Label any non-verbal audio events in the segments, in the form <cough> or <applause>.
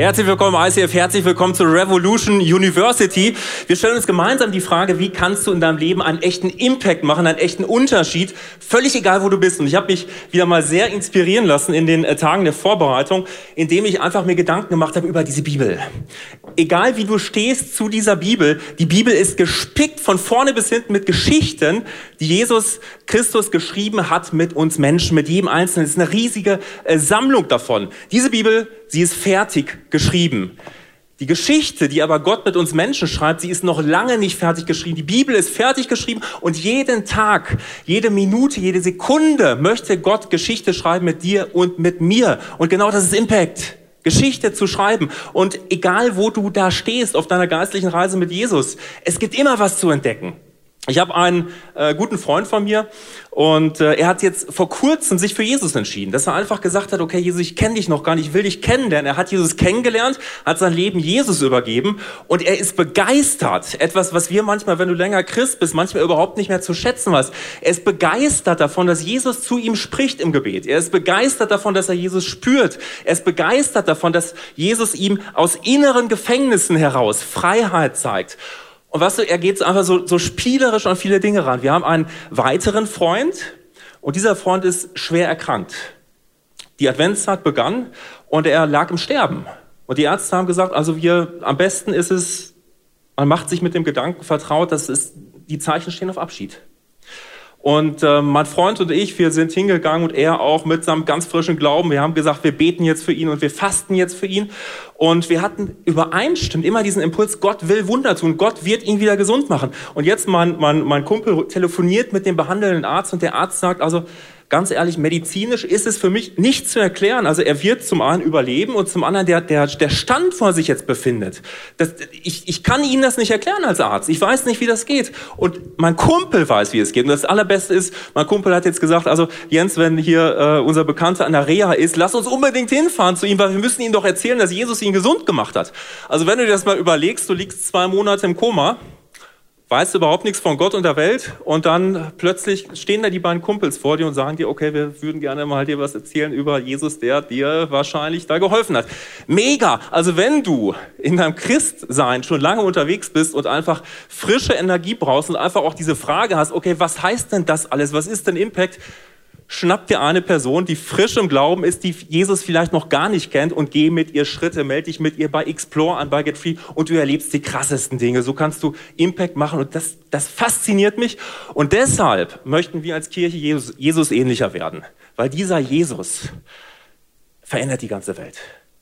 Herzlich willkommen ICF, herzlich willkommen zur Revolution University. Wir stellen uns gemeinsam die Frage, wie kannst du in deinem Leben einen echten Impact machen, einen echten Unterschied, völlig egal, wo du bist. Und ich habe mich wieder mal sehr inspirieren lassen in den äh, Tagen der Vorbereitung, indem ich einfach mir Gedanken gemacht habe über diese Bibel. Egal wie du stehst zu dieser Bibel, die Bibel ist gespickt von vorne bis hinten mit Geschichten, die Jesus Christus geschrieben hat mit uns Menschen, mit jedem Einzelnen. Es ist eine riesige äh, Sammlung davon. Diese Bibel sie ist fertig geschrieben. Die Geschichte, die aber Gott mit uns Menschen schreibt, sie ist noch lange nicht fertig geschrieben. Die Bibel ist fertig geschrieben und jeden Tag, jede Minute, jede Sekunde möchte Gott Geschichte schreiben mit dir und mit mir. Und genau das ist Impact. Geschichte zu schreiben. Und egal, wo du da stehst auf deiner geistlichen Reise mit Jesus, es gibt immer was zu entdecken. Ich habe einen äh, guten Freund von mir und äh, er hat jetzt vor kurzem sich für Jesus entschieden, dass er einfach gesagt hat, okay, Jesus, ich kenne dich noch gar nicht, ich will dich kennenlernen. Er hat Jesus kennengelernt, hat sein Leben Jesus übergeben und er ist begeistert. Etwas, was wir manchmal, wenn du länger Christ bist, manchmal überhaupt nicht mehr zu schätzen weißt. Er ist begeistert davon, dass Jesus zu ihm spricht im Gebet. Er ist begeistert davon, dass er Jesus spürt. Er ist begeistert davon, dass Jesus ihm aus inneren Gefängnissen heraus Freiheit zeigt. Und weißt du, er geht einfach so, so spielerisch an viele Dinge ran. Wir haben einen weiteren Freund und dieser Freund ist schwer erkrankt. Die Adventszeit begann und er lag im Sterben. Und die Ärzte haben gesagt, also wir, am besten ist es, man macht sich mit dem Gedanken vertraut, dass es, die Zeichen stehen auf Abschied. Und äh, mein Freund und ich, wir sind hingegangen und er auch mit seinem ganz frischen Glauben. Wir haben gesagt, wir beten jetzt für ihn und wir fasten jetzt für ihn. Und wir hatten übereinstimmend immer diesen Impuls, Gott will Wunder tun, Gott wird ihn wieder gesund machen. Und jetzt mein, mein, mein Kumpel telefoniert mit dem behandelnden Arzt und der Arzt sagt also, ganz ehrlich, medizinisch ist es für mich nicht zu erklären. Also er wird zum einen überleben und zum anderen der, der, der Stand, wo er sich jetzt befindet. Das, ich, ich kann Ihnen das nicht erklären als Arzt. Ich weiß nicht, wie das geht. Und mein Kumpel weiß, wie es geht. Und das Allerbeste ist, mein Kumpel hat jetzt gesagt, also Jens, wenn hier äh, unser Bekannter an der Reha ist, lass uns unbedingt hinfahren zu ihm, weil wir müssen ihm doch erzählen, dass Jesus ihn gesund gemacht hat. Also wenn du dir das mal überlegst, du liegst zwei Monate im Koma, weißt überhaupt nichts von Gott und der Welt und dann plötzlich stehen da die beiden Kumpels vor dir und sagen dir, okay, wir würden gerne mal dir was erzählen über Jesus, der dir wahrscheinlich da geholfen hat. Mega! Also wenn du in deinem Christsein schon lange unterwegs bist und einfach frische Energie brauchst und einfach auch diese Frage hast, okay, was heißt denn das alles? Was ist denn Impact? Schnapp dir eine Person, die frisch im Glauben ist, die Jesus vielleicht noch gar nicht kennt und geh mit ihr Schritte, melde dich mit ihr bei Explore an, bei Get Free und du erlebst die krassesten Dinge. So kannst du Impact machen und das, das fasziniert mich und deshalb möchten wir als Kirche Jesus, Jesus ähnlicher werden, weil dieser Jesus verändert die ganze Welt.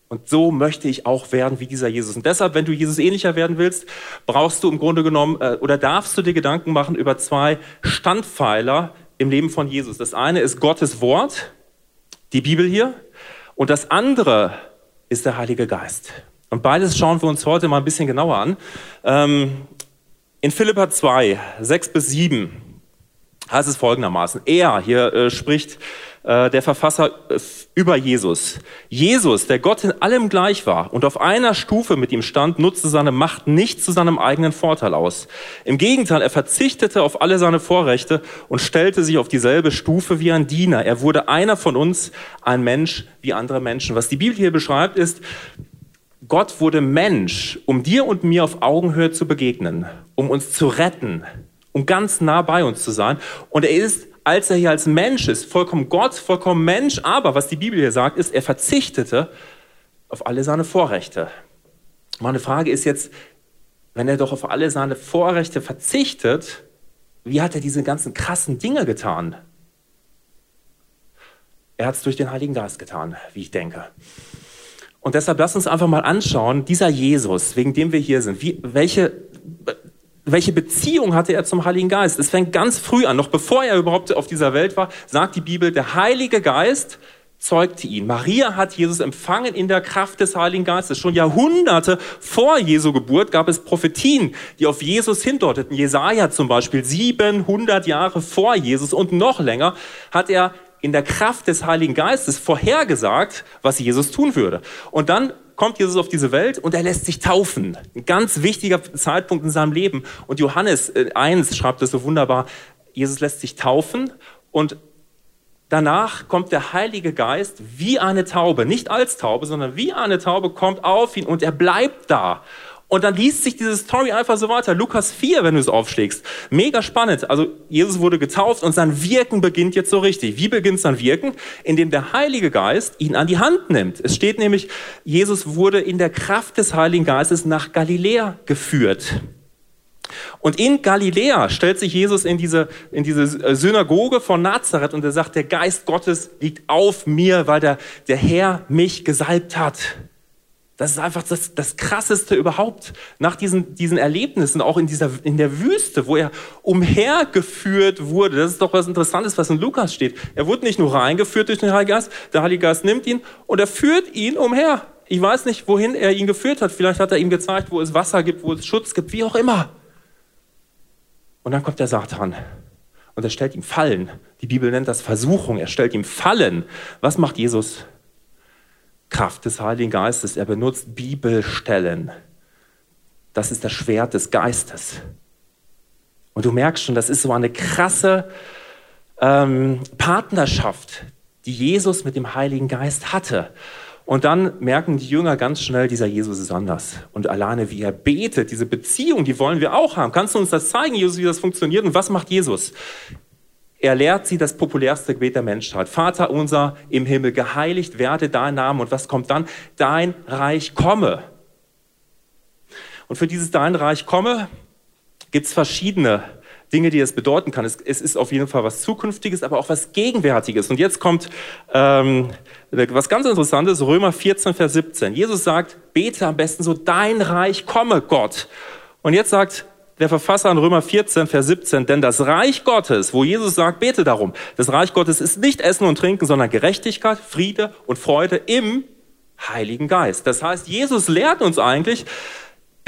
Und so möchte ich auch werden wie dieser Jesus. Und deshalb, wenn du Jesus ähnlicher werden willst, brauchst du im Grunde genommen äh, oder darfst du dir Gedanken machen über zwei Standpfeiler im Leben von Jesus. Das eine ist Gottes Wort, die Bibel hier, und das andere ist der Heilige Geist. Und beides schauen wir uns heute mal ein bisschen genauer an. Ähm, in Philippa 2, 6 bis 7 heißt es folgendermaßen. Er, hier äh, spricht äh, der Verfasser äh, über Jesus. Jesus, der Gott in allem gleich war und auf einer Stufe mit ihm stand, nutzte seine Macht nicht zu seinem eigenen Vorteil aus. Im Gegenteil, er verzichtete auf alle seine Vorrechte und stellte sich auf dieselbe Stufe wie ein Diener. Er wurde einer von uns, ein Mensch wie andere Menschen. Was die Bibel hier beschreibt, ist, Gott wurde Mensch, um dir und mir auf Augenhöhe zu begegnen, um uns zu retten, um ganz nah bei uns zu sein. Und er ist als er hier als Mensch ist, vollkommen Gott, vollkommen Mensch, aber was die Bibel hier sagt, ist, er verzichtete auf alle seine Vorrechte. Meine Frage ist jetzt, wenn er doch auf alle seine Vorrechte verzichtet, wie hat er diese ganzen krassen Dinge getan? Er hat es durch den Heiligen Geist getan, wie ich denke. Und deshalb lass uns einfach mal anschauen, dieser Jesus, wegen dem wir hier sind, wie, welche welche Beziehung hatte er zum Heiligen Geist? Es fängt ganz früh an, noch bevor er überhaupt auf dieser Welt war, sagt die Bibel, der Heilige Geist zeugte ihn. Maria hat Jesus empfangen in der Kraft des Heiligen Geistes. Schon Jahrhunderte vor Jesu Geburt gab es Prophetien, die auf Jesus hindeuteten. Jesaja zum Beispiel, 700 Jahre vor Jesus und noch länger hat er in der Kraft des Heiligen Geistes vorhergesagt, was Jesus tun würde. Und dann kommt Jesus auf diese Welt und er lässt sich taufen. Ein ganz wichtiger Zeitpunkt in seinem Leben. Und Johannes 1 äh, schreibt das so wunderbar. Jesus lässt sich taufen und danach kommt der Heilige Geist wie eine Taube, nicht als Taube, sondern wie eine Taube kommt auf ihn und er bleibt da. Und dann liest sich diese Story einfach so weiter. Lukas 4, wenn du es aufschlägst. Mega spannend. Also Jesus wurde getauft und sein Wirken beginnt jetzt so richtig. Wie beginnt sein Wirken? Indem der Heilige Geist ihn an die Hand nimmt. Es steht nämlich, Jesus wurde in der Kraft des Heiligen Geistes nach Galiläa geführt. Und in Galiläa stellt sich Jesus in diese, in diese Synagoge von Nazareth und er sagt, der Geist Gottes liegt auf mir, weil der, der Herr mich gesalbt hat. Das ist einfach das, das Krasseste überhaupt. Nach diesen, diesen Erlebnissen, auch in, dieser, in der Wüste, wo er umhergeführt wurde. Das ist doch was Interessantes, was in Lukas steht. Er wurde nicht nur reingeführt durch den Heiligen Geist, der Heilige Geist nimmt ihn und er führt ihn umher. Ich weiß nicht, wohin er ihn geführt hat. Vielleicht hat er ihm gezeigt, wo es Wasser gibt, wo es Schutz gibt, wie auch immer. Und dann kommt der Satan und er stellt ihm Fallen. Die Bibel nennt das Versuchung. Er stellt ihm Fallen. Was macht Jesus? Kraft des Heiligen Geistes. Er benutzt Bibelstellen. Das ist das Schwert des Geistes. Und du merkst schon, das ist so eine krasse ähm, Partnerschaft, die Jesus mit dem Heiligen Geist hatte. Und dann merken die Jünger ganz schnell, dieser Jesus ist anders. Und alleine wie er betet, diese Beziehung, die wollen wir auch haben. Kannst du uns das zeigen, Jesus, wie das funktioniert? Und was macht Jesus? Er lehrt sie das populärste Gebet der Menschheit. Vater unser im Himmel, geheiligt werde dein Name. Und was kommt dann? Dein Reich komme. Und für dieses Dein Reich komme gibt es verschiedene Dinge, die es bedeuten kann. Es, es, ist auf jeden Fall was Zukünftiges, aber auch was Gegenwärtiges. Und jetzt kommt ähm, was ganz Interessantes, Römer 14, Vers 17. Jesus sagt, bete am besten so, dein Reich komme, Gott. Und jetzt sagt der Verfasser in Römer 14, Vers 17, denn das Reich Gottes, wo Jesus sagt, bete darum, das Reich Gottes ist nicht Essen und Trinken, sondern Gerechtigkeit, Friede und Freude im Heiligen Geist. Das heißt, Jesus lehrt uns eigentlich,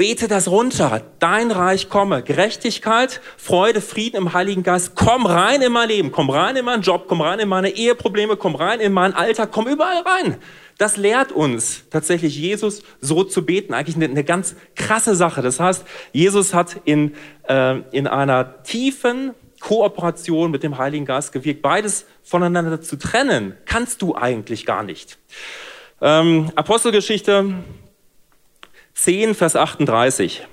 Bete das runter. Dein Reich komme. Gerechtigkeit, Freude, Frieden im Heiligen Geist. Komm rein in mein Leben. Komm rein in meinen Job. Komm rein in meine Eheprobleme. Komm rein in meinen Alltag. Komm überall rein. Das lehrt uns tatsächlich Jesus so zu beten. Eigentlich eine, eine ganz krasse Sache. Das heißt, Jesus hat in, äh, in einer tiefen Kooperation mit dem Heiligen Geist gewirkt. Beides voneinander zu trennen, kannst du eigentlich gar nicht. Ähm, Apostelgeschichte 10, Vers 38.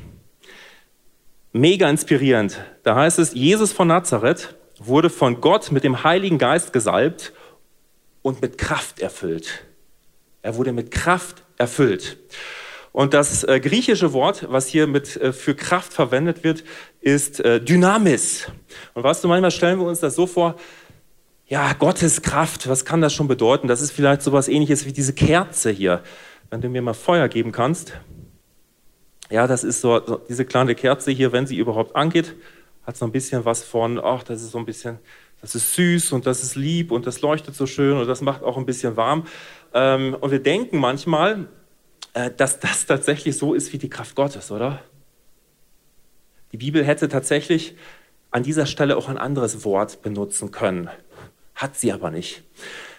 Mega inspirierend. Da heißt es, Jesus von Nazareth wurde von Gott mit dem Heiligen Geist gesalbt und mit Kraft erfüllt. Er wurde mit Kraft erfüllt. Und das äh, griechische Wort, was hier mit äh, für Kraft verwendet wird, ist äh, Dynamis. Und weißt du, manchmal stellen wir uns das so vor, ja, Gottes Kraft, was kann das schon bedeuten? Das ist vielleicht sowas ähnliches wie diese Kerze hier. Wenn du mir mal Feuer geben kannst. Ja, das ist so, so, diese kleine Kerze hier, wenn sie überhaupt angeht, hat so ein bisschen was von, ach, das ist so ein bisschen, das ist süß und das ist lieb und das leuchtet so schön und das macht auch ein bisschen warm. Ähm, und wir denken manchmal, äh, dass das tatsächlich so ist wie die Kraft Gottes, oder? Die Bibel hätte tatsächlich an dieser Stelle auch ein anderes Wort benutzen können. Hat sie aber nicht.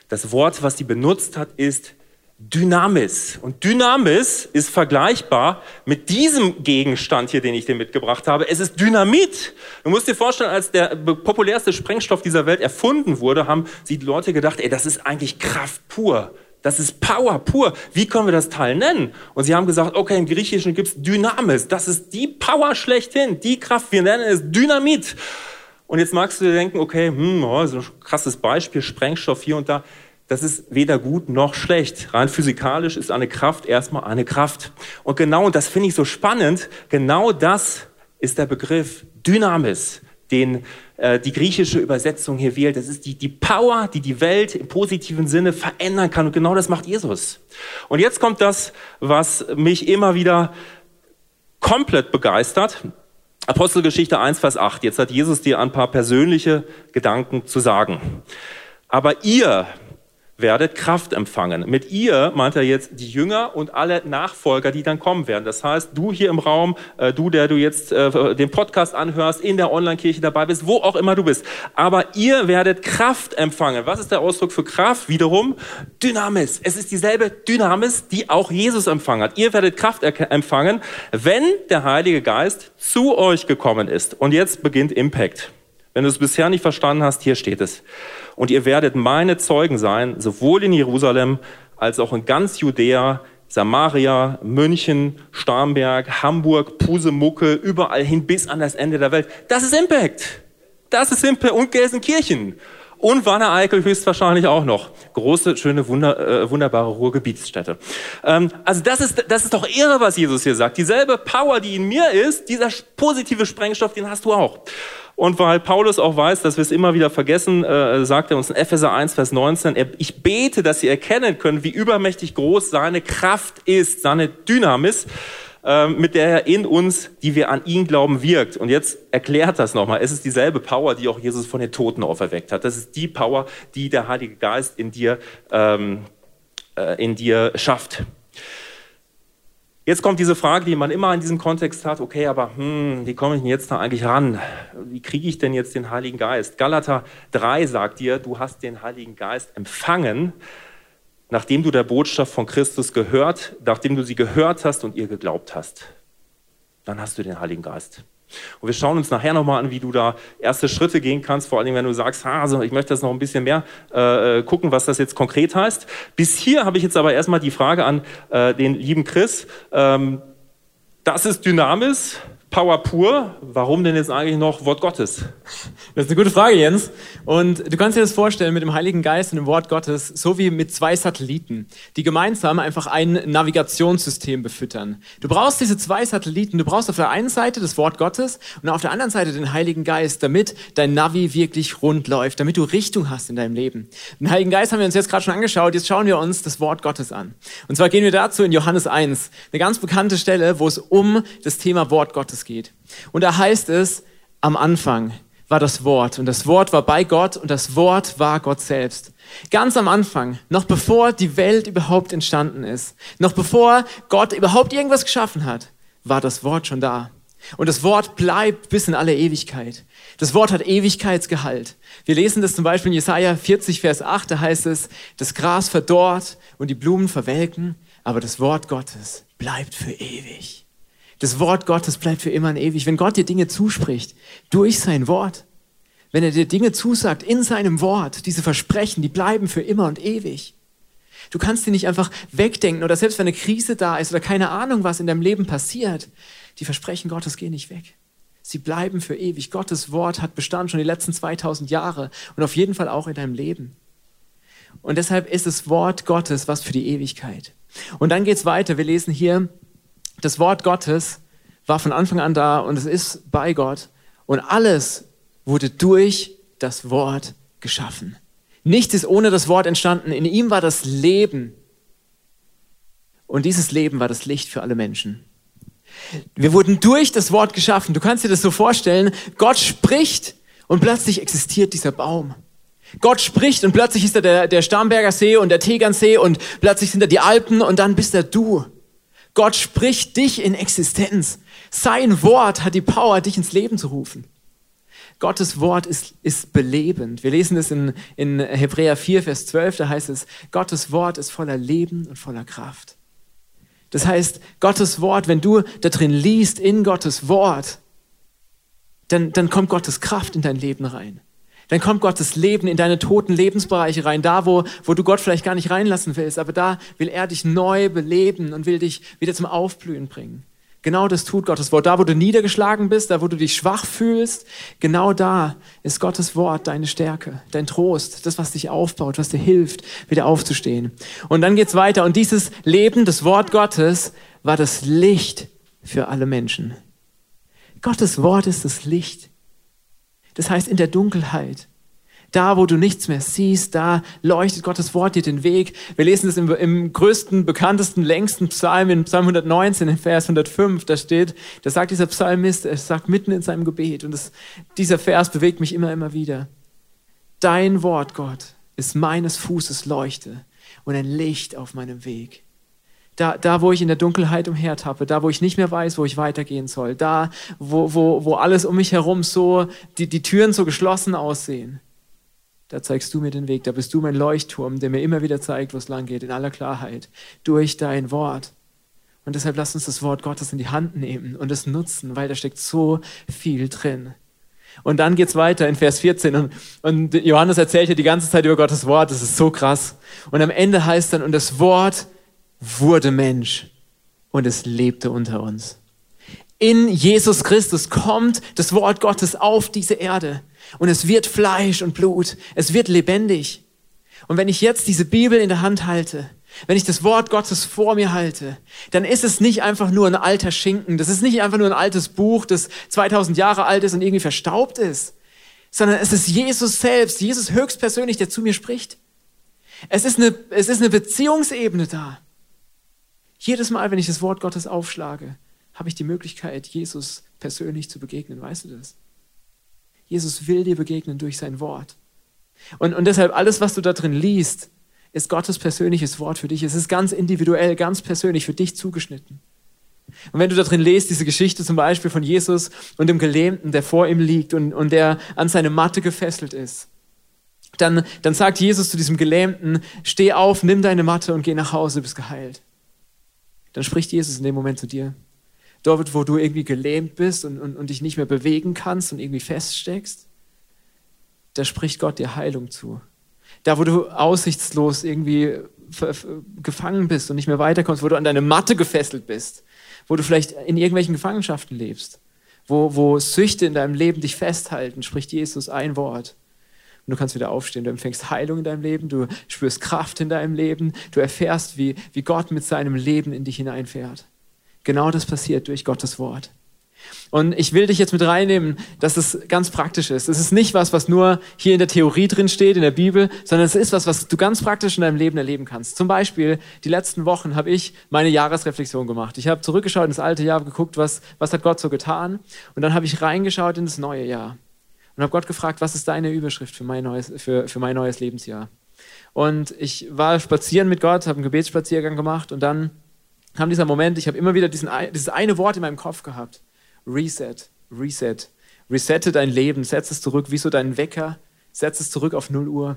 Das Wort, was sie benutzt hat, ist Dynamis. Und Dynamis ist vergleichbar mit diesem Gegenstand hier, den ich dir mitgebracht habe. Es ist Dynamit. Du musst dir vorstellen, als der populärste Sprengstoff dieser Welt erfunden wurde, haben die Leute gedacht, ey, das ist eigentlich Kraft pur. Das ist Power pur. Wie können wir das Teil nennen? Und sie haben gesagt, okay, im Griechischen gibt's Dynamis. Das ist die Power schlechthin, die Kraft. Wir nennen es Dynamit. Und jetzt magst du dir denken, okay, hm, oh, so ein krasses Beispiel, Sprengstoff hier und da das ist weder gut noch schlecht. Rein physikalisch ist eine Kraft erstmal eine Kraft. Und genau, und das finde ich so spannend, genau das ist der Begriff Dynamis, den äh, die griechische Übersetzung hier wählt. Das ist die, die Power, die die Welt im positiven Sinne verändern kann. Und genau das macht Jesus. Und jetzt kommt das, was mich immer wieder komplett begeistert. Apostelgeschichte 1, Vers 8. Jetzt hat Jesus dir ein paar persönliche Gedanken zu sagen. Aber ihr, werdet Kraft empfangen. Mit ihr meint er jetzt die Jünger und alle Nachfolger, die dann kommen werden. Das heißt, du hier im Raum, äh, du, der du jetzt äh, den Podcast anhörst, in der Online-Kirche dabei bist, wo auch immer du bist. Aber ihr werdet Kraft empfangen. Was ist der Ausdruck für Kraft? Wiederum Dynamis. Es ist dieselbe Dynamis, die auch Jesus empfangen hat. Ihr werdet Kraft empfangen, wenn der Heilige Geist zu euch gekommen ist. Und jetzt beginnt Impact. Wenn du es bisher nicht verstanden hast, hier steht es. Und ihr werdet meine Zeugen sein, sowohl in Jerusalem als auch in ganz Judäa, Samaria, München, Starnberg, Hamburg, Pusemucke, überall hin bis an das Ende der Welt. Das ist Impact. Das ist Impact und Gelsenkirchen. Und Wanne-Eickel höchstwahrscheinlich auch noch. Große, schöne, wunder, äh, wunderbare Ruhrgebietsstätte. Ähm, also das ist, das ist doch irre, was Jesus hier sagt. Dieselbe Power, die in mir ist, dieser positive Sprengstoff, den hast du auch. Und weil Paulus auch weiß, dass wir es immer wieder vergessen, äh, sagt er uns in Epheser 1, Vers 19, er, ich bete, dass ihr erkennen könnt, wie übermächtig groß seine Kraft ist, seine Dynamis, mit der er in uns, die wir an ihn glauben, wirkt. Und jetzt erklärt das nochmal. Es ist dieselbe Power, die auch Jesus von den Toten auferweckt hat. Das ist die Power, die der Heilige Geist in dir, ähm, äh, in dir schafft. Jetzt kommt diese Frage, die man immer in diesem Kontext hat, okay, aber hm, wie komme ich denn jetzt da eigentlich ran? Wie kriege ich denn jetzt den Heiligen Geist? Galater 3 sagt dir, du hast den Heiligen Geist empfangen, nachdem du der Botschaft von Christus gehört, nachdem du sie gehört hast und ihr geglaubt hast. Dann hast du den Heiligen Geist. Und wir schauen uns nachher nochmal an, wie du da erste Schritte gehen kannst, vor allem wenn du sagst, ah, also ich möchte das noch ein bisschen mehr äh, gucken, was das jetzt konkret heißt. Bis hier habe ich jetzt aber erstmal die Frage an äh, den lieben Chris. Ähm, das ist Dynamis, Power pur, warum denn jetzt eigentlich noch Wort Gottes? Das ist eine gute Frage, Jens. Und du kannst dir das vorstellen mit dem Heiligen Geist und dem Wort Gottes, so wie mit zwei Satelliten, die gemeinsam einfach ein Navigationssystem befüttern. Du brauchst diese zwei Satelliten, du brauchst auf der einen Seite das Wort Gottes und auf der anderen Seite den Heiligen Geist, damit dein Navi wirklich rund läuft, damit du Richtung hast in deinem Leben. Den Heiligen Geist haben wir uns jetzt gerade schon angeschaut, jetzt schauen wir uns das Wort Gottes an. Und zwar gehen wir dazu in Johannes 1, eine ganz bekannte Stelle, wo es um das Thema Wort Gottes Gottes geht. Und da heißt es, am Anfang war das Wort und das Wort war bei Gott und das Wort war Gott selbst. Ganz am Anfang, noch bevor die Welt überhaupt entstanden ist, noch bevor Gott überhaupt irgendwas geschaffen hat, war das Wort schon da. Und das Wort bleibt bis in alle Ewigkeit. Das Wort hat Ewigkeitsgehalt. Wir lesen das zum Beispiel in Jesaja 40, Vers 8, da heißt es, das Gras verdorrt und die Blumen verwelken, aber das Wort Gottes bleibt für ewig. Das Wort Gottes bleibt für immer und ewig. Wenn Gott dir Dinge zuspricht, durch sein Wort, wenn er dir Dinge zusagt in seinem Wort, diese Versprechen, die bleiben für immer und ewig. Du kannst die nicht einfach wegdenken oder selbst wenn eine Krise da ist oder keine Ahnung, was in deinem Leben passiert, die Versprechen Gottes gehen nicht weg. Sie bleiben für ewig. Gottes Wort hat Bestand schon die letzten 2000 Jahre und auf jeden Fall auch in deinem Leben. Und deshalb ist das Wort Gottes was für die Ewigkeit. Und dann geht's weiter. Wir lesen hier, das Wort Gottes war von Anfang an da und es ist bei Gott und alles wurde durch das Wort geschaffen. Nichts ist ohne das Wort entstanden. In ihm war das Leben. Und dieses Leben war das Licht für alle Menschen. Wir wurden durch das Wort geschaffen. Du kannst dir das so vorstellen. Gott spricht und plötzlich existiert dieser Baum. Gott spricht und plötzlich ist da der, der Starnberger See und der Tegernsee und plötzlich sind da die Alpen und dann bist da du. Gott spricht dich in Existenz. Sein Wort hat die Power, dich ins Leben zu rufen. Gottes Wort ist, ist belebend. Wir lesen es in, in Hebräer 4, Vers 12, da heißt es, Gottes Wort ist voller Leben und voller Kraft. Das heißt, Gottes Wort, wenn du da drin liest in Gottes Wort, dann, dann kommt Gottes Kraft in dein Leben rein dann kommt Gottes Leben in deine toten Lebensbereiche rein, da wo, wo du Gott vielleicht gar nicht reinlassen willst, aber da will er dich neu beleben und will dich wieder zum Aufblühen bringen. Genau das tut Gottes Wort. Da, wo du niedergeschlagen bist, da, wo du dich schwach fühlst, genau da ist Gottes Wort deine Stärke, dein Trost, das, was dich aufbaut, was dir hilft, wieder aufzustehen. Und dann geht's weiter. Und dieses Leben, das Wort Gottes, war das Licht für alle Menschen. Gottes Wort ist das Licht. Das heißt, in der Dunkelheit, da wo du nichts mehr siehst, da leuchtet Gottes Wort dir den Weg. Wir lesen das im, im größten, bekanntesten, längsten Psalm, in Psalm 119, in Vers 105, da steht, da sagt dieser Psalmist, er sagt mitten in seinem Gebet, und das, dieser Vers bewegt mich immer, immer wieder. Dein Wort, Gott, ist meines Fußes Leuchte und ein Licht auf meinem Weg. Da, da, wo ich in der Dunkelheit umhertappe, da, wo ich nicht mehr weiß, wo ich weitergehen soll, da, wo, wo, wo alles um mich herum so, die, die Türen so geschlossen aussehen, da zeigst du mir den Weg, da bist du mein Leuchtturm, der mir immer wieder zeigt, wo es lang geht, in aller Klarheit, durch dein Wort. Und deshalb lass uns das Wort Gottes in die Hand nehmen und es nutzen, weil da steckt so viel drin. Und dann geht's weiter in Vers 14 und, und Johannes erzählt ja die ganze Zeit über Gottes Wort, das ist so krass. Und am Ende heißt dann, und das Wort wurde Mensch und es lebte unter uns. In Jesus Christus kommt das Wort Gottes auf diese Erde und es wird Fleisch und Blut, es wird lebendig. Und wenn ich jetzt diese Bibel in der Hand halte, wenn ich das Wort Gottes vor mir halte, dann ist es nicht einfach nur ein alter Schinken, das ist nicht einfach nur ein altes Buch, das 2000 Jahre alt ist und irgendwie verstaubt ist, sondern es ist Jesus selbst, Jesus höchstpersönlich, der zu mir spricht. Es ist eine, es ist eine Beziehungsebene da. Jedes Mal, wenn ich das Wort Gottes aufschlage, habe ich die Möglichkeit, Jesus persönlich zu begegnen. Weißt du das? Jesus will dir begegnen durch sein Wort. Und, und deshalb alles, was du da drin liest, ist Gottes persönliches Wort für dich. Es ist ganz individuell, ganz persönlich für dich zugeschnitten. Und wenn du da drin lest, diese Geschichte zum Beispiel von Jesus und dem Gelähmten, der vor ihm liegt und, und der an seine Matte gefesselt ist, dann, dann sagt Jesus zu diesem Gelähmten, steh auf, nimm deine Matte und geh nach Hause, bist geheilt dann spricht Jesus in dem Moment zu dir. Dort, wo du irgendwie gelähmt bist und, und, und dich nicht mehr bewegen kannst und irgendwie feststeckst, da spricht Gott dir Heilung zu. Da, wo du aussichtslos irgendwie gefangen bist und nicht mehr weiterkommst, wo du an deine Matte gefesselt bist, wo du vielleicht in irgendwelchen Gefangenschaften lebst, wo, wo Süchte in deinem Leben dich festhalten, spricht Jesus ein Wort und du kannst wieder aufstehen. Du empfängst Heilung in deinem Leben, du spürst Kraft in deinem Leben, du erfährst, wie, wie Gott mit seinem Leben in dich hineinfährt. Genau das passiert durch Gottes Wort. Und ich will dich jetzt mit reinnehmen, dass es ganz praktisch ist. Es ist nicht was, was nur hier in der Theorie drin steht, in der Bibel, sondern es ist was, was du ganz praktisch in deinem Leben erleben kannst. Zum Beispiel, die letzten Wochen habe ich meine Jahresreflexion gemacht. Ich habe zurückgeschaut in das alte Jahr, geguckt, was, was hat Gott so getan. Und dann habe ich reingeschaut in das neue Jahr und habe Gott gefragt, was ist deine Überschrift für mein neues, für, für mein neues Lebensjahr? Und ich war spazieren mit Gott, habe einen Gebetsspaziergang gemacht und dann kam dieser Moment, ich habe immer wieder diesen, dieses eine Wort in meinem Kopf gehabt. Reset, Reset. Resette dein Leben, setz es zurück, wie so dein Wecker, setz es zurück auf 0 Uhr.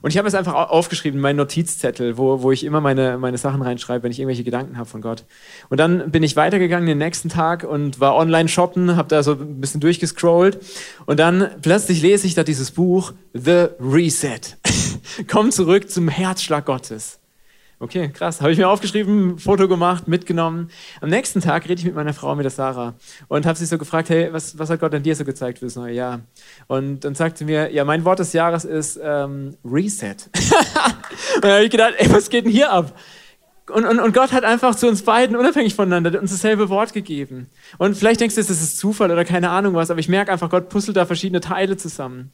Und ich habe es einfach aufgeschrieben in meinen Notizzettel, wo, wo ich immer meine, meine Sachen reinschreibe, wenn ich irgendwelche Gedanken habe von Gott. Und dann bin ich weitergegangen den nächsten Tag und war online shoppen, habe da so ein bisschen durchgescrollt. Und dann plötzlich lese ich da dieses Buch The Reset. <laughs> Komm zurück zum Herzschlag Gottes. Okay, krass. Habe ich mir aufgeschrieben, Foto gemacht, mitgenommen. Am nächsten Tag rede ich mit meiner Frau, mit der Sarah, und habe sie so gefragt, hey, was, was hat Gott an dir so gezeigt für das neue Jahr? Und dann sagte mir, ja, mein Wort des Jahres ist ähm, Reset. <laughs> und dann habe ich gedacht, ey, was geht denn hier ab? Und, und, und Gott hat einfach zu uns beiden, unabhängig voneinander, uns dasselbe Wort gegeben. Und vielleicht denkst du, das ist Zufall oder keine Ahnung was, aber ich merke einfach, Gott puzzelt da verschiedene Teile zusammen.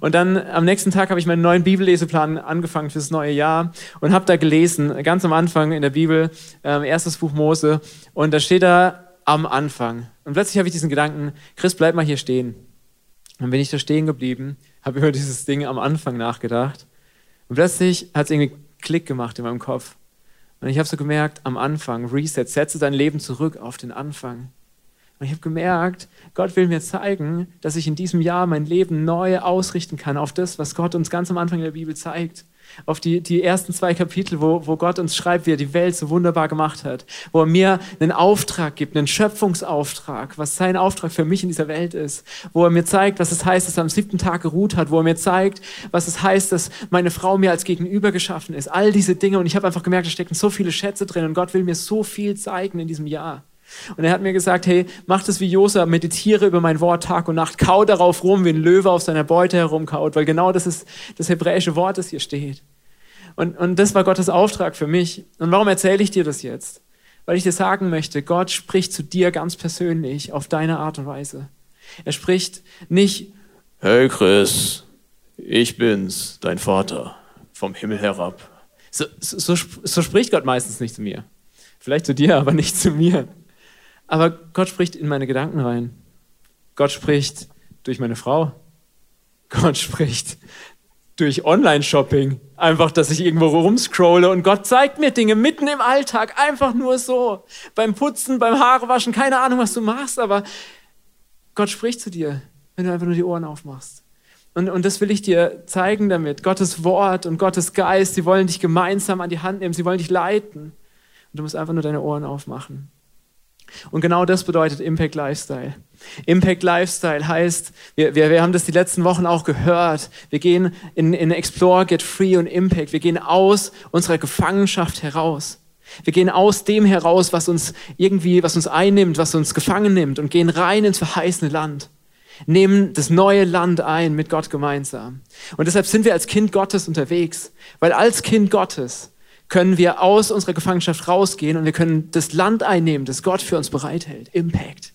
Und dann am nächsten Tag habe ich meinen neuen Bibelleseplan angefangen fürs neue Jahr und habe da gelesen, ganz am Anfang in der Bibel, ähm, erstes Buch Mose, und da steht da am Anfang. Und plötzlich habe ich diesen Gedanken, Chris, bleib mal hier stehen. Dann bin ich da stehen geblieben, habe über dieses Ding am Anfang nachgedacht. Und plötzlich hat es irgendwie Klick gemacht in meinem Kopf. Und ich habe so gemerkt, am Anfang, Reset, setze dein Leben zurück auf den Anfang. Und ich habe gemerkt, Gott will mir zeigen, dass ich in diesem Jahr mein Leben neu ausrichten kann auf das, was Gott uns ganz am Anfang der Bibel zeigt auf die, die ersten zwei Kapitel, wo, wo Gott uns schreibt, wie er die Welt so wunderbar gemacht hat, wo er mir einen Auftrag gibt, einen Schöpfungsauftrag, was sein Auftrag für mich in dieser Welt ist, wo er mir zeigt, was es heißt, dass er am siebten Tag geruht hat, wo er mir zeigt, was es heißt, dass meine Frau mir als Gegenüber geschaffen ist, all diese Dinge. Und ich habe einfach gemerkt, da stecken so viele Schätze drin. Und Gott will mir so viel zeigen in diesem Jahr. Und er hat mir gesagt, hey, mach das wie Josa, meditiere über mein Wort Tag und Nacht, kau darauf rum, wie ein Löwe auf seiner Beute herumkaut, weil genau das ist das hebräische Wort, das hier steht. Und, und das war Gottes Auftrag für mich. Und warum erzähle ich dir das jetzt? Weil ich dir sagen möchte, Gott spricht zu dir ganz persönlich auf deine Art und Weise. Er spricht nicht, hey Chris, ich bin's, dein Vater, vom Himmel herab. So, so, so spricht Gott meistens nicht zu mir. Vielleicht zu dir, aber nicht zu mir. Aber Gott spricht in meine Gedanken rein. Gott spricht durch meine Frau. Gott spricht Durch Online-Shopping. Einfach, dass ich irgendwo rumscrolle und Gott zeigt mir Dinge mitten im Alltag. Einfach nur so. Beim Putzen, beim Haarewaschen, keine Ahnung, was du machst, aber Gott spricht zu dir, wenn du einfach nur die Ohren aufmachst. Und, und das will ich dir zeigen damit. Gottes Wort und Gottes Geist, sie wollen dich gemeinsam an die Hand nehmen, sie wollen dich leiten. Und du musst einfach nur deine Ohren aufmachen. Und genau das bedeutet Impact Lifestyle. Impact Lifestyle heißt, wir, wir, wir haben das die letzten Wochen auch gehört, wir gehen in, in Explore, Get Free und Impact. Wir gehen aus unserer Gefangenschaft heraus. Wir gehen aus dem heraus, was uns irgendwie, was uns einnimmt, was uns gefangen nimmt und gehen rein ins verheißene Land nehmen das neue Land ein mit Gott gemeinsam. Und deshalb sind wir als Kind Gottes unterwegs, weil als Kind Gottes können wir aus unserer Gefangenschaft rausgehen und wir können das Land einnehmen, das Gott für uns bereithält. Impact.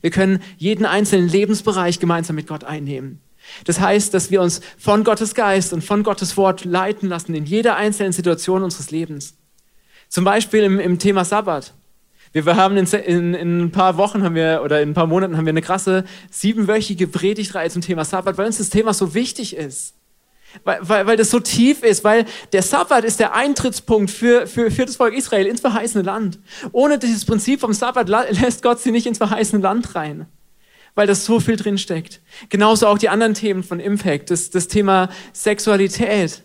Wir können jeden einzelnen Lebensbereich gemeinsam mit Gott einnehmen. Das heißt, dass wir uns von Gottes Geist und von Gottes Wort leiten lassen in jeder einzelnen Situation unseres Lebens. Zum Beispiel im, im Thema Sabbat. Wir haben in, in, in, ein paar Wochen haben wir, oder in ein paar Monaten haben wir eine krasse siebenwöchige Predigtreihe zum Thema Sabbat, weil uns das Thema so wichtig ist. Weil, weil, weil das so tief ist, weil der Sabbat ist der Eintrittspunkt für, für, für das Volk Israel ins verheißene Land. Ohne dieses Prinzip vom Sabbat lässt Gott sie nicht ins verheißene Land rein. Weil das so viel drin steckt. Genauso auch die anderen Themen von Impact, das, das Thema Sexualität.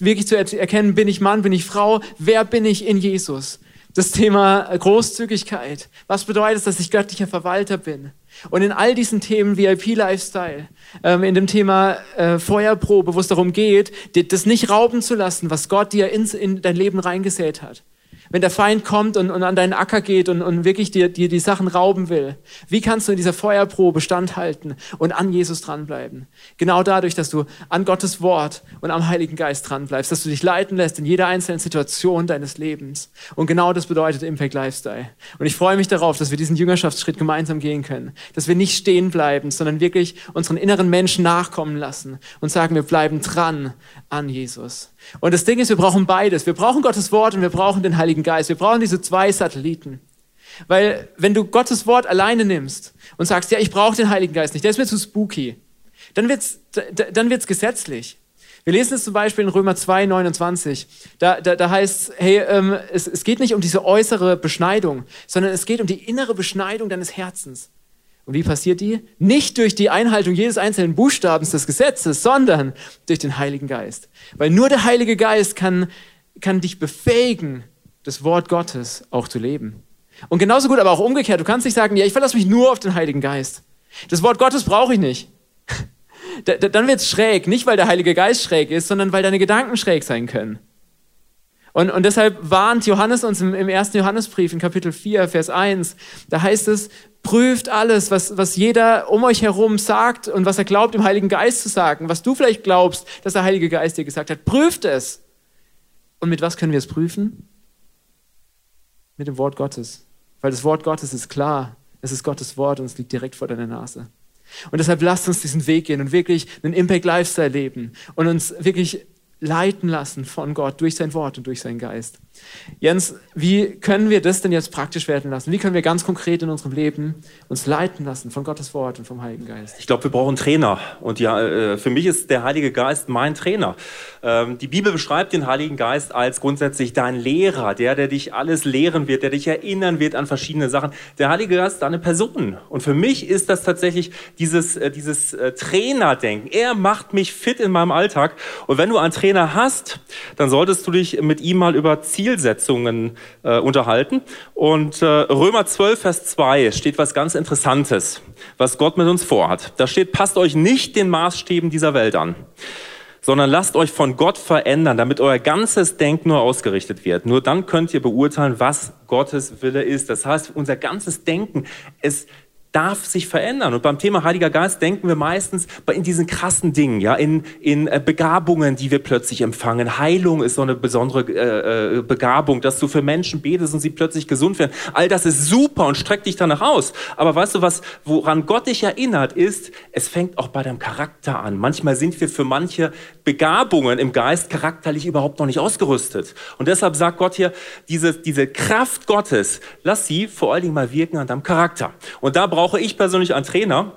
Wirklich zu erkennen, bin ich Mann, bin ich Frau, wer bin ich in Jesus? Das Thema Großzügigkeit. Was bedeutet es, dass ich göttlicher Verwalter bin? Und in all diesen Themen VIP-Lifestyle, ähm, in dem Thema äh, Feuerprobe, wo es darum geht, das nicht rauben zu lassen, was Gott dir ins, in dein Leben reingesät hat. Wenn der Feind kommt und, und an deinen Acker geht und, und wirklich dir, dir die Sachen rauben will, wie kannst du in dieser Feuerprobe standhalten und an Jesus dranbleiben? Genau dadurch, dass du an Gottes Wort und am Heiligen Geist dranbleibst, dass du dich leiten lässt in jeder einzelnen Situation deines Lebens. Und genau das bedeutet Impact Lifestyle. Und ich freue mich darauf, dass wir diesen Jüngerschaftsschritt gemeinsam gehen können. Dass wir nicht stehen bleiben, sondern wirklich unseren inneren Menschen nachkommen lassen und sagen, wir bleiben dran an Jesus. Und das Ding ist, wir brauchen beides. Wir brauchen Gottes Wort und wir brauchen den Heiligen Geist. Wir brauchen diese zwei Satelliten. Weil wenn du Gottes Wort alleine nimmst und sagst, ja, ich brauche den Heiligen Geist nicht, der ist mir zu spooky, dann wird's, dann wird's gesetzlich. Wir lesen es zum Beispiel in Römer 2, 29. Da, da, da heißt hey, ähm, es, es geht nicht um diese äußere Beschneidung, sondern es geht um die innere Beschneidung deines Herzens. Und wie passiert die? Nicht durch die Einhaltung jedes einzelnen Buchstabens des Gesetzes, sondern durch den Heiligen Geist. Weil nur der Heilige Geist kann, kann dich befähigen, das Wort Gottes auch zu leben. Und genauso gut, aber auch umgekehrt. Du kannst nicht sagen, ja, ich verlasse mich nur auf den Heiligen Geist. Das Wort Gottes brauche ich nicht. <laughs> Dann wird's schräg. Nicht, weil der Heilige Geist schräg ist, sondern weil deine Gedanken schräg sein können. Und, und deshalb warnt Johannes uns im, im ersten Johannesbrief in Kapitel 4, Vers 1, da heißt es, prüft alles, was, was jeder um euch herum sagt und was er glaubt, im Heiligen Geist zu sagen, was du vielleicht glaubst, dass der Heilige Geist dir gesagt hat. Prüft es. Und mit was können wir es prüfen? Mit dem Wort Gottes. Weil das Wort Gottes ist klar. Es ist Gottes Wort und es liegt direkt vor deiner Nase. Und deshalb lasst uns diesen Weg gehen und wirklich einen Impact Lifestyle leben und uns wirklich leiten lassen von Gott durch sein Wort und durch seinen Geist. Jens, wie können wir das denn jetzt praktisch werden lassen? Wie können wir ganz konkret in unserem Leben uns leiten lassen von Gottes Wort und vom Heiligen Geist? Ich glaube, wir brauchen Trainer. Und ja, äh, für mich ist der Heilige Geist mein Trainer. Ähm, die Bibel beschreibt den Heiligen Geist als grundsätzlich dein Lehrer, der, der dich alles lehren wird, der dich erinnern wird an verschiedene Sachen. Der Heilige Geist ist eine Person. Und für mich ist das tatsächlich dieses, äh, dieses äh, Trainerdenken. Er macht mich fit in meinem Alltag. Und wenn du einen Trainer hast, dann solltest du dich mit ihm mal über Ziel Zielsetzungen äh, unterhalten. Und äh, Römer 12, Vers 2 steht was ganz Interessantes, was Gott mit uns vorhat. Da steht, passt euch nicht den Maßstäben dieser Welt an sondern lasst euch von Gott verändern, damit euer ganzes Denken nur ausgerichtet wird. Nur dann könnt ihr beurteilen, was Gottes Wille ist. Das heißt, unser ganzes Denken, es darf sich verändern. Und beim Thema Heiliger Geist denken wir meistens in diesen krassen Dingen, ja, in, in äh, Begabungen, die wir plötzlich empfangen. Heilung ist so eine besondere äh, äh, Begabung, dass du für Menschen betest und sie plötzlich gesund werden. All das ist super und streckt dich danach aus. Aber weißt du was, woran Gott dich erinnert, ist, es fängt auch bei deinem Charakter an. Manchmal sind wir für manche Begabungen im Geist charakterlich überhaupt noch nicht ausgerüstet. Und deshalb sagt Gott hier, diese, diese Kraft Gottes, lass sie vor allen Dingen mal wirken an deinem Charakter. Und da braucht brauche ich persönlich einen Trainer,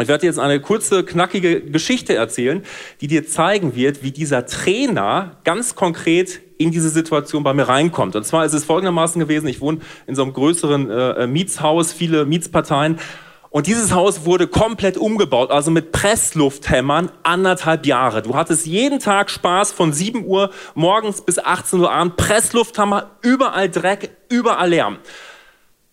Ich werde dir jetzt eine kurze, knackige Geschichte erzählen, die dir zeigen wird, wie dieser Trainer ganz konkret in diese Situation bei mir reinkommt. Und zwar ist es folgendermaßen gewesen, ich wohne in so einem größeren äh, Mietshaus, viele Mietsparteien. Und dieses Haus wurde komplett umgebaut, also mit Presslufthämmern, anderthalb Jahre. Du hattest jeden Tag Spaß von 7 Uhr morgens bis 18 Uhr abends, Presslufthammer, überall Dreck, überall Lärm.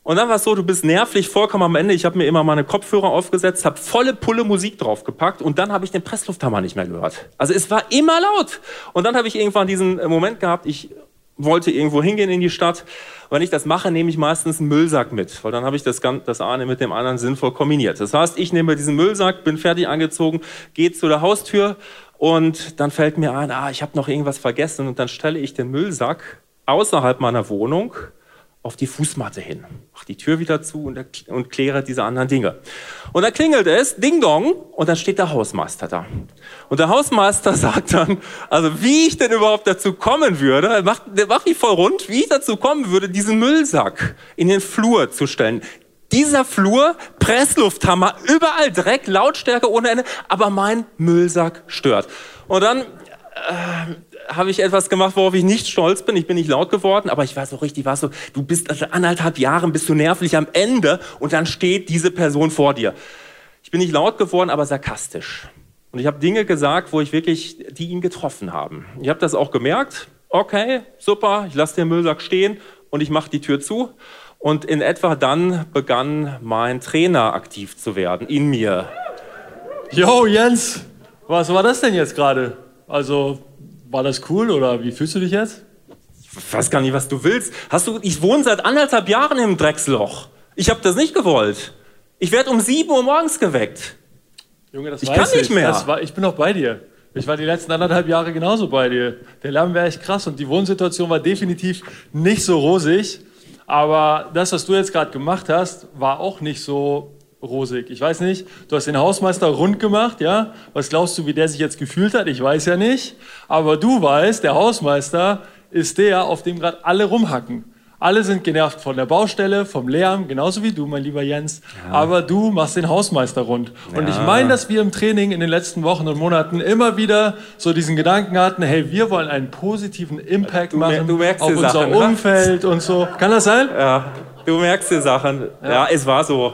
Und dann war es so, du bist nervlich vollkommen am Ende. Ich habe mir immer meine Kopfhörer aufgesetzt, habe volle Pulle Musik draufgepackt und dann habe ich den Presslufthammer nicht mehr gehört. Also es war immer laut. Und dann habe ich irgendwann diesen Moment gehabt, ich wollte irgendwo hingehen in die Stadt. Wenn ich das mache, nehme ich meistens einen Müllsack mit, weil dann habe ich das, das eine mit dem anderen sinnvoll kombiniert. Das heißt, ich nehme diesen Müllsack, bin fertig angezogen, gehe zu der Haustür und dann fällt mir ein, ah, ich habe noch irgendwas vergessen und dann stelle ich den Müllsack außerhalb meiner Wohnung auf die Fußmatte hin, mach die Tür wieder zu und, und kläre diese anderen Dinge. Und dann klingelt es, Ding Dong, und dann steht der Hausmeister da. Und der Hausmeister <laughs> sagt dann, also wie ich denn überhaupt dazu kommen würde, macht, macht mich voll rund, wie ich dazu kommen würde, diesen Müllsack in den Flur zu stellen. Dieser Flur, Presslufthammer, überall Dreck, Lautstärke ohne Ende, aber mein Müllsack stört. Und dann äh, habe ich etwas gemacht, worauf ich nicht stolz bin. Ich bin nicht laut geworden, aber ich war so richtig, war so, du bist also anderthalb Jahren, bist du nervlich am Ende und dann steht diese Person vor dir. Ich bin nicht laut geworden, aber sarkastisch. Und ich habe Dinge gesagt, wo ich wirklich, die ihn getroffen haben. Ich habe das auch gemerkt. Okay, super, ich lasse den Müllsack stehen und ich mache die Tür zu. Und in etwa dann begann mein Trainer aktiv zu werden, in mir. Yo, Jens, was war das denn jetzt gerade? Also, war das cool oder wie fühlst du dich jetzt? Ich weiß gar nicht, was du willst. Hast du, ich wohne seit anderthalb Jahren im Drecksloch. Ich habe das nicht gewollt. Ich werde um 7 Uhr morgens geweckt. Junge, das ich weiß kann ich. nicht mehr. War, ich bin auch bei dir. Ich war die letzten anderthalb Jahre genauso bei dir. Der Lärm wäre echt krass und die Wohnsituation war definitiv nicht so rosig. Aber das, was du jetzt gerade gemacht hast, war auch nicht so rosig. Ich weiß nicht, du hast den Hausmeister rund gemacht, ja? Was glaubst du, wie der sich jetzt gefühlt hat? Ich weiß ja nicht. Aber du weißt, der Hausmeister ist der, auf dem gerade alle rumhacken. Alle sind genervt von der Baustelle, vom Lärm, genauso wie du, mein lieber Jens. Ja. Aber du machst den Hausmeister rund. Und ja. ich meine, dass wir im Training in den letzten Wochen und Monaten immer wieder so diesen Gedanken hatten, hey, wir wollen einen positiven Impact du, machen du auf unser Sachen, Umfeld oder? und so. Kann das sein? Ja, du merkst die Sachen. Ja, ja es war so.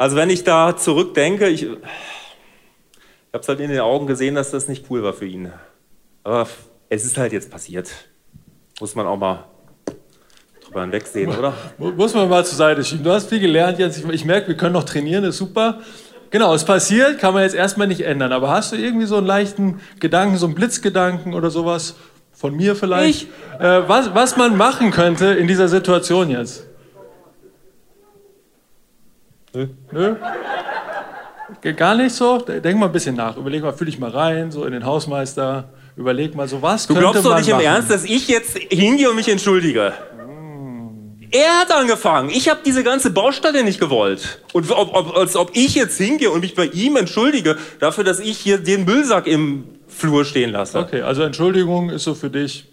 Also wenn ich da zurückdenke, ich, ich habe es halt in den Augen gesehen, dass das nicht cool war für ihn. Aber es ist halt jetzt passiert. Muss man auch mal drüber hinwegsehen, oder? Muss man mal zur Seite schieben. Du hast viel gelernt jetzt. Ich, ich merke, wir können noch trainieren, das ist super. Genau, es passiert, kann man jetzt erstmal nicht ändern. Aber hast du irgendwie so einen leichten Gedanken, so einen Blitzgedanken oder sowas von mir vielleicht? Äh, was, was man machen könnte in dieser Situation jetzt? Nö. Nö? Gar nicht so? Denk mal ein bisschen nach. Überleg mal, fühle ich mal rein, so in den Hausmeister. Überleg mal so, was Du glaubst doch nicht machen? im Ernst, dass ich jetzt hingehe und mich entschuldige? Er hat angefangen. Ich habe diese ganze Baustelle nicht gewollt. Und ob, ob, als ob ich jetzt hingehe und mich bei ihm entschuldige dafür, dass ich hier den Müllsack im Flur stehen lasse. Okay, also Entschuldigung ist so für dich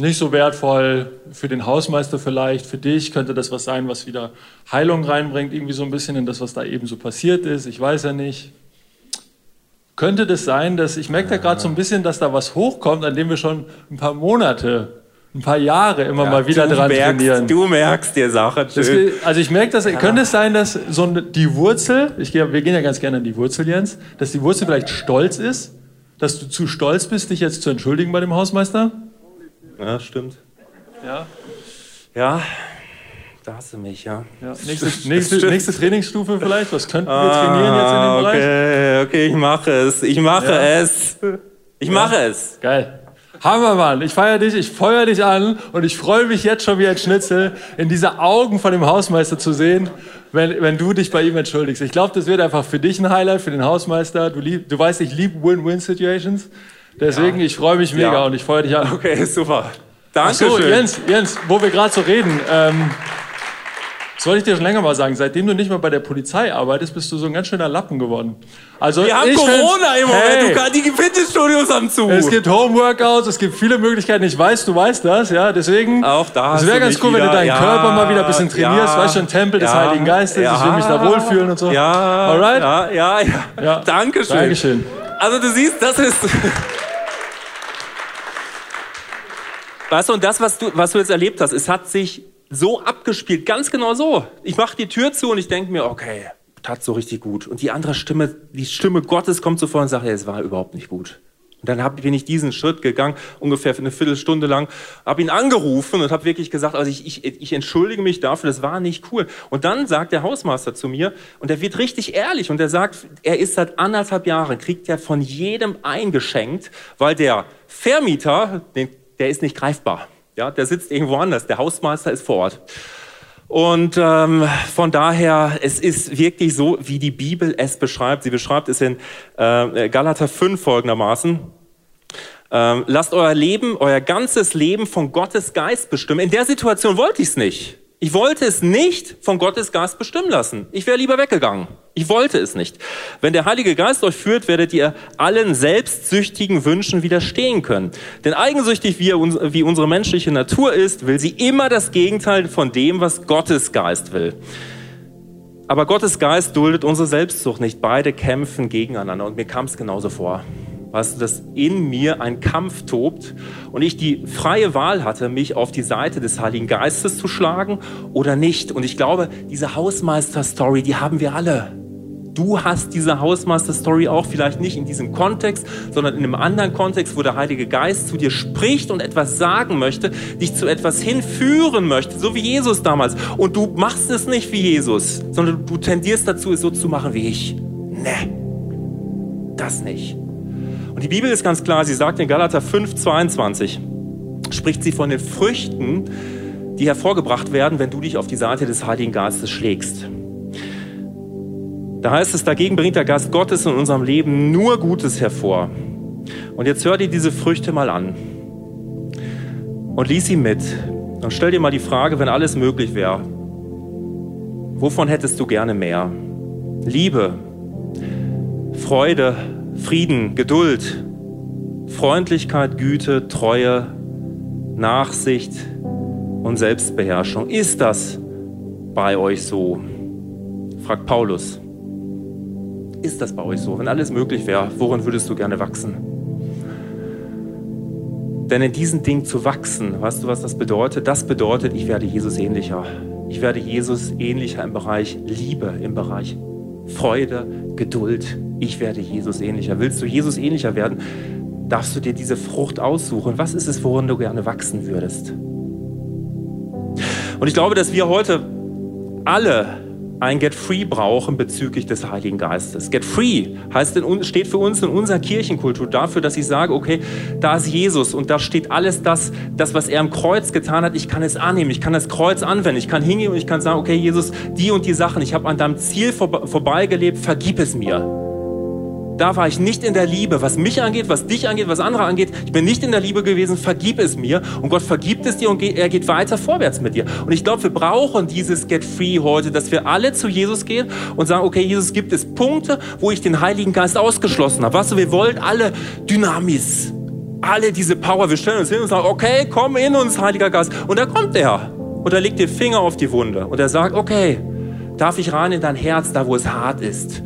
nicht so wertvoll für den Hausmeister vielleicht, für dich könnte das was sein, was wieder Heilung reinbringt, irgendwie so ein bisschen in das, was da eben so passiert ist. Ich weiß ja nicht. Könnte das sein, dass ich merke da gerade so ein bisschen, dass da was hochkommt, an dem wir schon ein paar Monate, ein paar Jahre immer ja, mal wieder dran merkst, trainieren. Du merkst dir Sachen. Das, also ich merke, dass ja. könnte es sein, dass so die Wurzel, ich wir gehen ja ganz gerne an die Wurzel, Jens, dass die Wurzel vielleicht stolz ist, dass du zu stolz bist, dich jetzt zu entschuldigen bei dem Hausmeister? Ja, stimmt. Ja. Ja, da hast du mich, ja. ja nächste, nächste, nächste, Trainingsstufe vielleicht? Was könnten wir ah, trainieren jetzt in dem Bereich? Okay, okay, ich mache es. Ich mache ja. es. Ich ja. mache es. Geil. Hammer, Mann. Ich feiere dich, ich feuer dich an und ich freue mich jetzt schon wie ein Schnitzel, in diese Augen von dem Hausmeister zu sehen, wenn, wenn du dich bei ihm entschuldigst. Ich glaube, das wird einfach für dich ein Highlight, für den Hausmeister. Du, lieb, du weißt, ich liebe Win-Win-Situations. Deswegen, ja. ich freue mich mega ja. und ich feuere dich an. Okay, <laughs> super. Danke so, Jens, Jens, wo wir gerade so reden. Ähm, Das wollte ich dir schon länger mal sagen. Seitdem du nicht mehr bei der Polizei arbeitest, bist du so ein ganz schöner Lappen geworden. Also Wir haben Corona im Moment. Hey, du, die Fitnessstudios haben zu. Es gibt Homeworkouts, es gibt viele Möglichkeiten. Ich weiß, du weißt das, ja. Deswegen. Auch da. Es wäre ganz cool, wieder, wenn du deinen ja, Körper mal wieder ein bisschen trainierst. Ja, weißt du, ein Tempel des ja, Heiligen Geistes. Ja, ich will mich da wohlfühlen und so. Ja. Alright? Ja, ja, ja. ja. Dankeschön. Dankeschön. Also du siehst, das ist. Weißt du, und das, was du, was du jetzt erlebt hast, es hat sich so abgespielt, ganz genau so. Ich mache die Tür zu und ich denke mir, okay, tat so richtig gut. Und die andere Stimme, die Stimme Gottes kommt so vor und sagt, es war überhaupt nicht gut. Und dann hab, bin ich diesen Schritt gegangen, ungefähr für eine Viertelstunde lang, habe ihn angerufen und habe wirklich gesagt, also ich, ich, ich entschuldige mich dafür, das war nicht cool. Und dann sagt der Hausmeister zu mir, und er wird richtig ehrlich, und er sagt, er ist seit anderthalb Jahren, kriegt er von jedem eingeschenkt, weil der Vermieter, den, der ist nicht greifbar. Ja, der sitzt irgendwo anders. Der Hausmeister ist vor Ort. Und ähm, von daher, es ist wirklich so, wie die Bibel es beschreibt. Sie beschreibt es in äh, Galater 5 folgendermaßen. Ähm, lasst euer Leben, euer ganzes Leben von Gottes Geist bestimmen. In der Situation wollte ich es nicht. Ich wollte es nicht von Gottes Geist bestimmen lassen. Ich wäre lieber weggegangen. Ich wollte es nicht. Wenn der Heilige Geist euch führt, werdet ihr allen selbstsüchtigen Wünschen widerstehen können. Denn eigensüchtig wie, wie unsere menschliche Natur ist, will sie immer das Gegenteil von dem, was Gottes Geist will. Aber Gottes Geist duldet unsere Selbstsucht nicht. Beide kämpfen gegeneinander. Und mir kam es genauso vor weißt du, dass in mir ein Kampf tobt und ich die freie Wahl hatte, mich auf die Seite des Heiligen Geistes zu schlagen oder nicht. Und ich glaube, diese Hausmeister-Story, die haben wir alle. Du hast diese Hausmeister-Story auch vielleicht nicht in diesem Kontext, sondern in einem anderen Kontext, wo der Heilige Geist zu dir spricht und etwas sagen möchte, dich zu etwas hinführen möchte, so wie Jesus damals. Und du machst es nicht wie Jesus, sondern du tendierst dazu, es so zu machen wie ich. Nee, das nicht. Und die Bibel ist ganz klar, sie sagt in Galater 5, 22, spricht sie von den Früchten, die hervorgebracht werden, wenn du dich auf die Seite des Heiligen Geistes schlägst. Da heißt es, dagegen bringt der Geist Gottes in unserem Leben nur Gutes hervor. Und jetzt hör dir diese Früchte mal an und lies sie mit. Und stell dir mal die Frage, wenn alles möglich wäre, wovon hättest du gerne mehr? Liebe, Freude, Frieden, Geduld, Freundlichkeit, Güte, Treue, Nachsicht und Selbstbeherrschung. Ist das bei euch so? fragt Paulus. Ist das bei euch so? Wenn alles möglich wäre, worin würdest du gerne wachsen? Denn in diesen Dingen zu wachsen, weißt du, was das bedeutet? Das bedeutet, ich werde Jesus ähnlicher. Ich werde Jesus ähnlicher im Bereich Liebe, im Bereich Freude, Geduld, ich werde Jesus ähnlicher. Willst du Jesus ähnlicher werden, darfst du dir diese Frucht aussuchen. Was ist es, worin du gerne wachsen würdest? Und ich glaube, dass wir heute alle ein Get Free brauchen bezüglich des Heiligen Geistes. Get Free heißt in, steht für uns in unserer Kirchenkultur dafür, dass ich sage, okay, da ist Jesus und da steht alles das, das, was er am Kreuz getan hat, ich kann es annehmen, ich kann das Kreuz anwenden, ich kann hingehen und ich kann sagen, okay, Jesus, die und die Sachen, ich habe an deinem Ziel vor, vorbeigelebt, vergib es mir da war ich nicht in der Liebe, was mich angeht, was dich angeht, was andere angeht. Ich bin nicht in der Liebe gewesen, vergib es mir. Und Gott vergibt es dir und er geht weiter vorwärts mit dir. Und ich glaube, wir brauchen dieses Get Free heute, dass wir alle zu Jesus gehen und sagen, okay, Jesus, gibt es Punkte, wo ich den Heiligen Geist ausgeschlossen habe. Weißt du, wir wollen alle Dynamis, alle diese Power. Wir stellen uns hin und sagen, okay, komm in uns, Heiliger Geist. Und da kommt er. Und er legt den Finger auf die Wunde. Und er sagt, okay, darf ich rein in dein Herz, da wo es hart ist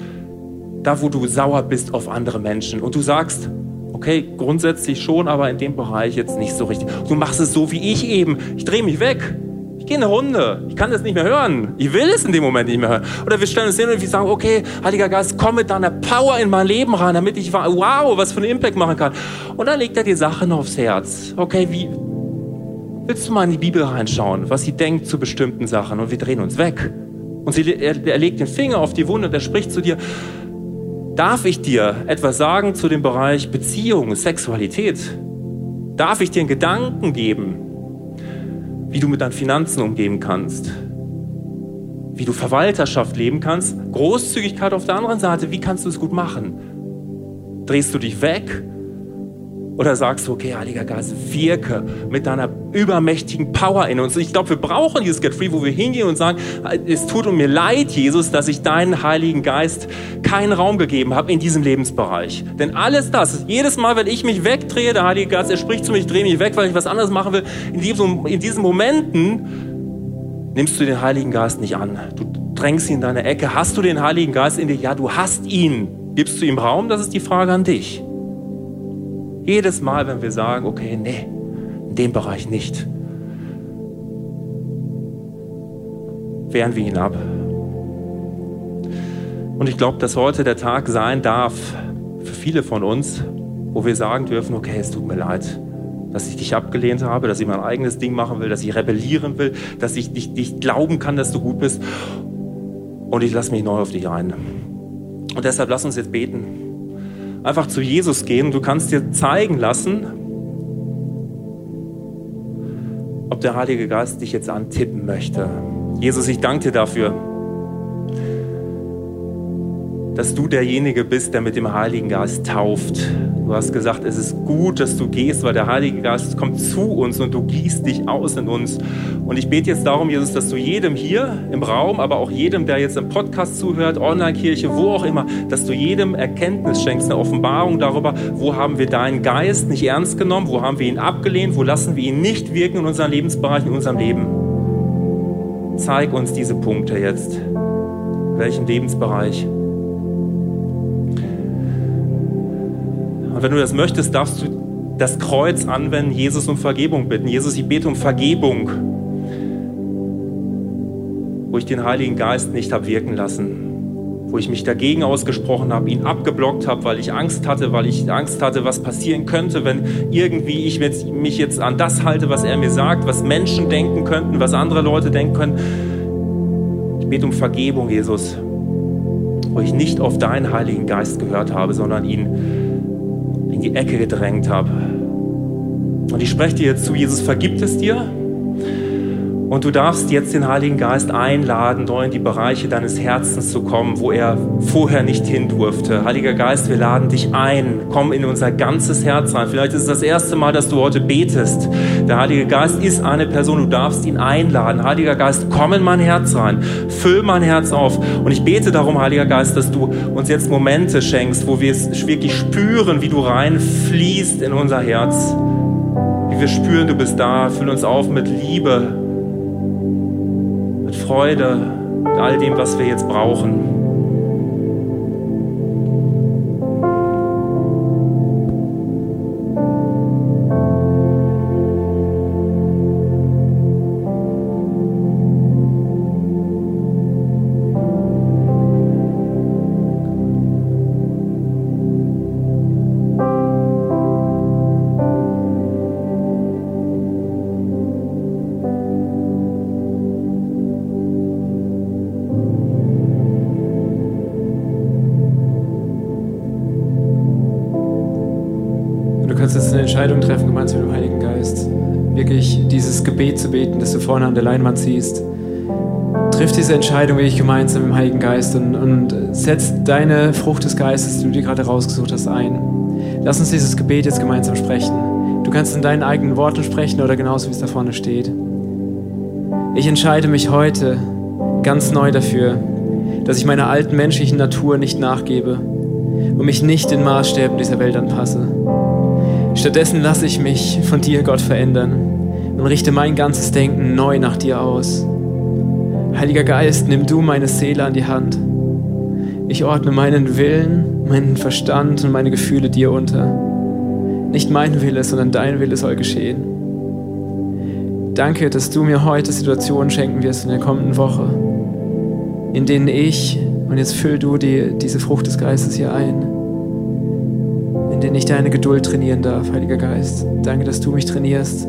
da wo du sauer bist auf andere Menschen und du sagst, okay, grundsätzlich schon, aber in dem Bereich jetzt nicht so richtig. Du machst es so wie ich eben. Ich drehe mich weg. Ich gehe in eine Runde. Ich kann das nicht mehr hören. Ich will es in dem Moment nicht mehr hören. Oder wir stellen uns hin und wir sagen, okay, Heiliger Geist, komm mit deiner Power in mein Leben rein, damit ich wow, was für einen Impact machen kann. Und dann legt er die Sachen aufs Herz. Okay, wie willst du mal in die Bibel reinschauen, was sie denkt zu bestimmten Sachen? Und wir drehen uns weg. Und sie, er, er legt den Finger auf die Wunde und er spricht zu dir, Darf ich dir etwas sagen zu dem Bereich Beziehung, Sexualität? Darf ich dir einen Gedanken geben, wie du mit deinen Finanzen umgehen kannst? Wie du Verwalterschaft leben kannst? Großzügigkeit auf der anderen Seite, wie kannst du es gut machen? Drehst du dich weg Oder sagst du, okay, Heiliger Geist, wirke mit deiner übermächtigen Power in uns. Ich glaube, wir brauchen dieses Get Free, wo wir hingehen und sagen, es tut mir leid, Jesus, dass ich deinen Heiligen Geist keinen Raum gegeben habe in diesem Lebensbereich. Denn alles das, jedes Mal, wenn ich mich wegdrehe, der Heilige Geist, er spricht zu mir, ich drehe mich weg, weil ich was anderes machen will, in, diesem, in diesen Momenten nimmst du den Heiligen Geist nicht an. Du drängst ihn in deine Ecke. Hast du den Heiligen Geist in dir? Ja, du hast ihn. Gibst du ihm Raum? Das ist die Frage an dich. Jedes Mal, wenn wir sagen, okay, nee, in dem Bereich nicht, wehren wir ihn ab. Und ich glaube, dass heute der Tag sein darf für viele von uns, wo wir sagen dürfen, okay, es tut mir leid, dass ich dich abgelehnt habe, dass ich mein eigenes Ding machen will, dass ich rebellieren will, dass ich nicht, nicht glauben kann, dass du gut bist. Und ich lasse mich neu auf dich ein. Und deshalb lass uns jetzt beten einfach zu Jesus gehen. Du kannst dir zeigen lassen, ob der Heilige Geist dich jetzt antippen möchte. Jesus, ich danke dir dafür dass du derjenige bist, der mit dem Heiligen Geist tauft. Du hast gesagt, es ist gut, dass du gehst, weil der Heilige Geist kommt zu uns und du gießt dich aus in uns. Und ich bete jetzt darum, Jesus, dass du jedem hier im Raum, aber auch jedem, der jetzt im Podcast zuhört, Online-Kirche, wo auch immer, dass du jedem Erkenntnis schenkst, eine Offenbarung darüber, wo haben wir deinen Geist nicht ernst genommen, wo haben wir ihn abgelehnt, wo lassen wir ihn nicht wirken in unseren Lebensbereichen, in unserem Leben. Zeig uns diese Punkte jetzt. Welchen Lebensbereich? Wenn du das möchtest, darfst du das Kreuz anwenden, Jesus um Vergebung bitten. Jesus, ich bete um Vergebung, wo ich den Heiligen Geist nicht habe wirken lassen, wo ich mich dagegen ausgesprochen habe, ihn abgeblockt habe, weil ich Angst hatte, weil ich Angst hatte, was passieren könnte, wenn irgendwie ich mich jetzt an das halte, was er mir sagt, was Menschen denken könnten, was andere Leute denken können. Ich bete um Vergebung, Jesus, wo ich nicht auf deinen Heiligen Geist gehört habe, sondern ihn die Ecke gedrängt habe. Und ich spreche dir jetzt zu, Jesus vergibt es dir. Und du darfst jetzt den Heiligen Geist einladen, neu in die Bereiche deines Herzens zu kommen, wo er vorher nicht hin durfte. Heiliger Geist, wir laden dich ein. Komm in unser ganzes Herz rein. Vielleicht ist es das erste Mal, dass du heute betest. Der Heilige Geist ist eine Person. Du darfst ihn einladen. Heiliger Geist, komm in mein Herz rein. Füll mein Herz auf. Und ich bete darum, Heiliger Geist, dass du uns jetzt Momente schenkst, wo wir es wirklich spüren, wie du reinfließt in unser Herz. Wie wir spüren, du bist da. Füll uns auf mit Liebe Freude, all dem, was wir jetzt brauchen. Vorne an der Leinwand siehst. Triff diese Entscheidung wirklich gemeinsam im Heiligen Geist und, und setz deine Frucht des Geistes, die du dir gerade rausgesucht hast, ein. Lass uns dieses Gebet jetzt gemeinsam sprechen. Du kannst in deinen eigenen Worten sprechen oder genauso, wie es da vorne steht. Ich entscheide mich heute ganz neu dafür, dass ich meiner alten menschlichen Natur nicht nachgebe und mich nicht den Maßstäben dieser Welt anpasse. Stattdessen lasse ich mich von dir, Gott, verändern und richte mein ganzes Denken neu nach dir aus. Heiliger Geist, nimm du meine Seele an die Hand. Ich ordne meinen Willen, meinen Verstand und meine Gefühle dir unter. Nicht mein Wille, sondern dein Wille soll geschehen. Danke, dass du mir heute Situationen schenken wirst in der kommenden Woche, in denen ich, und jetzt füll du die, diese Frucht des Geistes hier ein, in denen ich deine Geduld trainieren darf, Heiliger Geist. Danke, dass du mich trainierst.